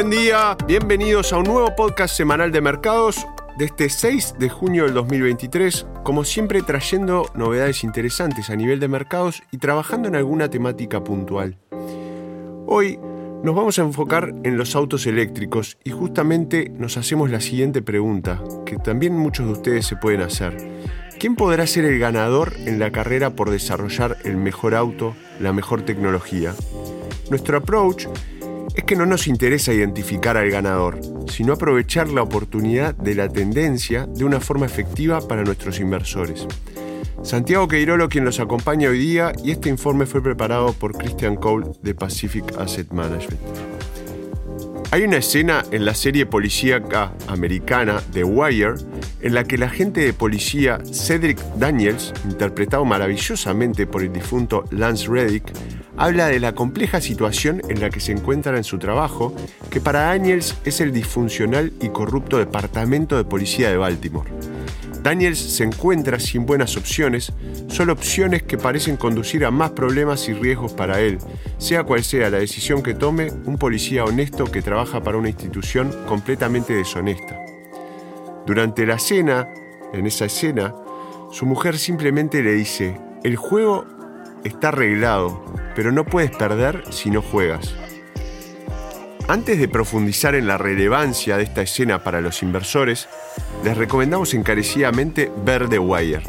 Buen día, bienvenidos a un nuevo podcast semanal de mercados de este 6 de junio del 2023, como siempre trayendo novedades interesantes a nivel de mercados y trabajando en alguna temática puntual. Hoy nos vamos a enfocar en los autos eléctricos y justamente nos hacemos la siguiente pregunta, que también muchos de ustedes se pueden hacer. ¿Quién podrá ser el ganador en la carrera por desarrollar el mejor auto, la mejor tecnología? Nuestro approach es que no nos interesa identificar al ganador, sino aprovechar la oportunidad de la tendencia de una forma efectiva para nuestros inversores. Santiago Queirolo quien los acompaña hoy día y este informe fue preparado por Christian Cole de Pacific Asset Management. Hay una escena en la serie policíaca americana The Wire en la que el agente de policía Cedric Daniels, interpretado maravillosamente por el difunto Lance Reddick, habla de la compleja situación en la que se encuentra en su trabajo, que para Daniels es el disfuncional y corrupto Departamento de Policía de Baltimore. Daniels se encuentra sin buenas opciones, solo opciones que parecen conducir a más problemas y riesgos para él, sea cual sea la decisión que tome un policía honesto que trabaja para una institución completamente deshonesta. Durante la cena, en esa escena, su mujer simplemente le dice, el juego está arreglado, pero no puedes perder si no juegas. Antes de profundizar en la relevancia de esta escena para los inversores, les recomendamos encarecidamente ver The Wire,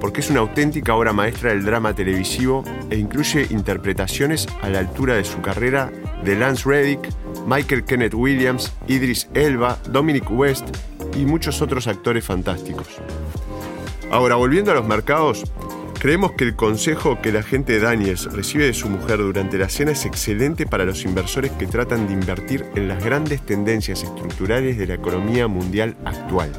porque es una auténtica obra maestra del drama televisivo e incluye interpretaciones a la altura de su carrera de Lance Reddick, Michael Kenneth Williams, Idris Elba, Dominic West y muchos otros actores fantásticos. Ahora, volviendo a los mercados, Creemos que el consejo que la agente Daniels recibe de su mujer durante la cena es excelente para los inversores que tratan de invertir en las grandes tendencias estructurales de la economía mundial actual.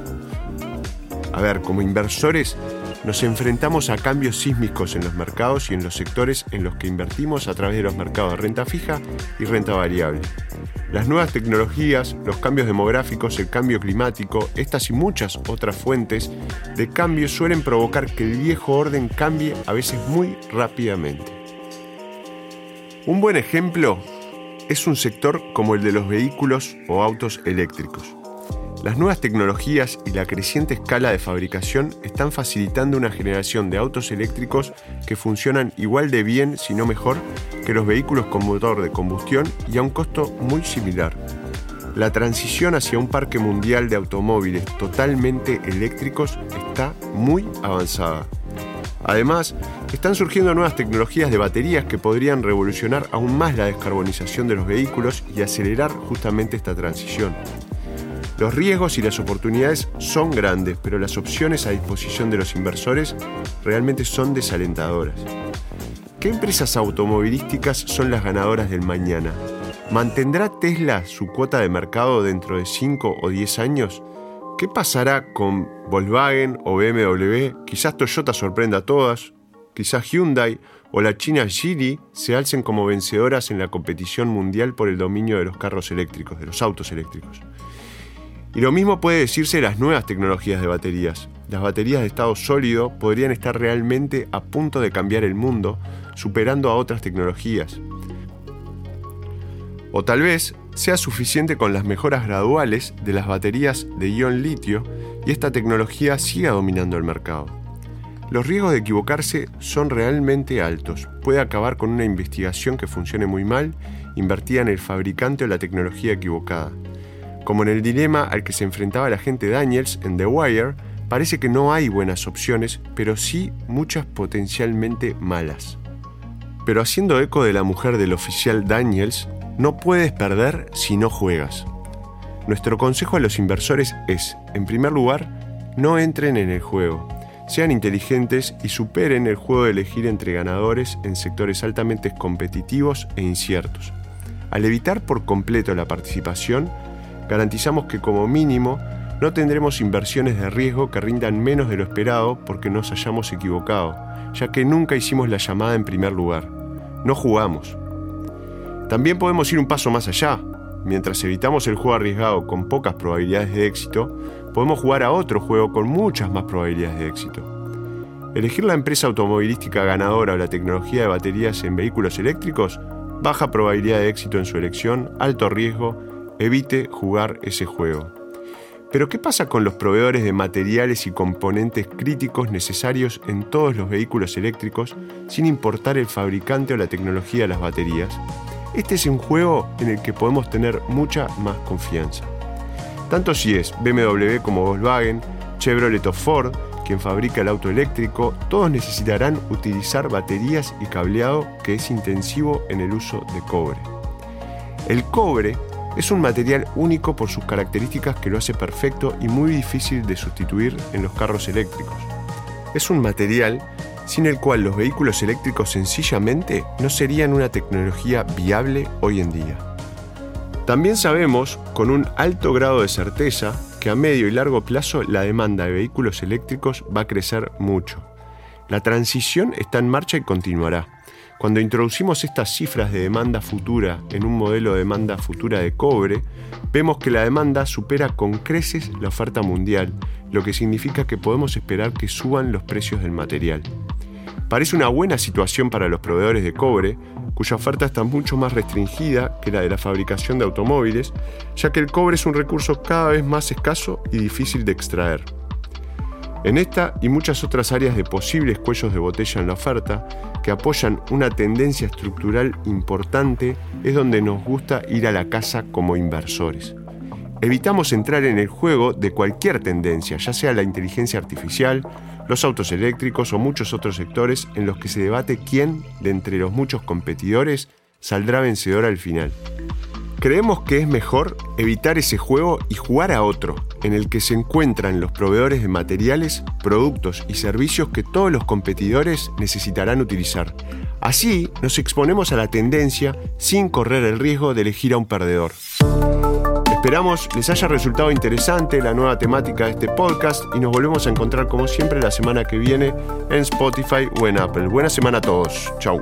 A ver, como inversores nos enfrentamos a cambios sísmicos en los mercados y en los sectores en los que invertimos a través de los mercados de renta fija y renta variable. Las nuevas tecnologías, los cambios demográficos, el cambio climático, estas y muchas otras fuentes de cambio suelen provocar que el viejo orden cambie a veces muy rápidamente. Un buen ejemplo es un sector como el de los vehículos o autos eléctricos. Las nuevas tecnologías y la creciente escala de fabricación están facilitando una generación de autos eléctricos que funcionan igual de bien, si no mejor, que los vehículos con motor de combustión y a un costo muy similar. La transición hacia un parque mundial de automóviles totalmente eléctricos está muy avanzada. Además, están surgiendo nuevas tecnologías de baterías que podrían revolucionar aún más la descarbonización de los vehículos y acelerar justamente esta transición. Los riesgos y las oportunidades son grandes, pero las opciones a disposición de los inversores realmente son desalentadoras. ¿Qué empresas automovilísticas son las ganadoras del mañana? ¿Mantendrá Tesla su cuota de mercado dentro de 5 o 10 años? ¿Qué pasará con Volkswagen o BMW? Quizás Toyota sorprenda a todas, quizás Hyundai o la China Geely se alcen como vencedoras en la competición mundial por el dominio de los carros eléctricos, de los autos eléctricos. Y lo mismo puede decirse de las nuevas tecnologías de baterías. Las baterías de estado sólido podrían estar realmente a punto de cambiar el mundo, superando a otras tecnologías. O tal vez sea suficiente con las mejoras graduales de las baterías de ion litio y esta tecnología siga dominando el mercado. Los riesgos de equivocarse son realmente altos. Puede acabar con una investigación que funcione muy mal, invertida en el fabricante o la tecnología equivocada. Como en el dilema al que se enfrentaba la gente Daniels en The Wire, parece que no hay buenas opciones, pero sí muchas potencialmente malas. Pero haciendo eco de la mujer del oficial Daniels, no puedes perder si no juegas. Nuestro consejo a los inversores es, en primer lugar, no entren en el juego. Sean inteligentes y superen el juego de elegir entre ganadores en sectores altamente competitivos e inciertos. Al evitar por completo la participación, garantizamos que como mínimo no tendremos inversiones de riesgo que rindan menos de lo esperado porque nos hayamos equivocado, ya que nunca hicimos la llamada en primer lugar. No jugamos. También podemos ir un paso más allá. Mientras evitamos el juego arriesgado con pocas probabilidades de éxito, podemos jugar a otro juego con muchas más probabilidades de éxito. Elegir la empresa automovilística ganadora o la tecnología de baterías en vehículos eléctricos, baja probabilidad de éxito en su elección, alto riesgo evite jugar ese juego. Pero ¿qué pasa con los proveedores de materiales y componentes críticos necesarios en todos los vehículos eléctricos sin importar el fabricante o la tecnología de las baterías? Este es un juego en el que podemos tener mucha más confianza. Tanto si es BMW como Volkswagen, Chevrolet o Ford, quien fabrica el auto eléctrico, todos necesitarán utilizar baterías y cableado que es intensivo en el uso de cobre. El cobre es un material único por sus características que lo hace perfecto y muy difícil de sustituir en los carros eléctricos. Es un material sin el cual los vehículos eléctricos sencillamente no serían una tecnología viable hoy en día. También sabemos, con un alto grado de certeza, que a medio y largo plazo la demanda de vehículos eléctricos va a crecer mucho. La transición está en marcha y continuará. Cuando introducimos estas cifras de demanda futura en un modelo de demanda futura de cobre, vemos que la demanda supera con creces la oferta mundial, lo que significa que podemos esperar que suban los precios del material. Parece una buena situación para los proveedores de cobre, cuya oferta está mucho más restringida que la de la fabricación de automóviles, ya que el cobre es un recurso cada vez más escaso y difícil de extraer. En esta y muchas otras áreas de posibles cuellos de botella en la oferta, que apoyan una tendencia estructural importante, es donde nos gusta ir a la casa como inversores. Evitamos entrar en el juego de cualquier tendencia, ya sea la inteligencia artificial, los autos eléctricos o muchos otros sectores en los que se debate quién, de entre los muchos competidores, saldrá vencedor al final. Creemos que es mejor evitar ese juego y jugar a otro, en el que se encuentran los proveedores de materiales, productos y servicios que todos los competidores necesitarán utilizar. Así nos exponemos a la tendencia sin correr el riesgo de elegir a un perdedor. Esperamos les haya resultado interesante la nueva temática de este podcast y nos volvemos a encontrar como siempre la semana que viene en Spotify o en Apple. Buena semana a todos. Chau.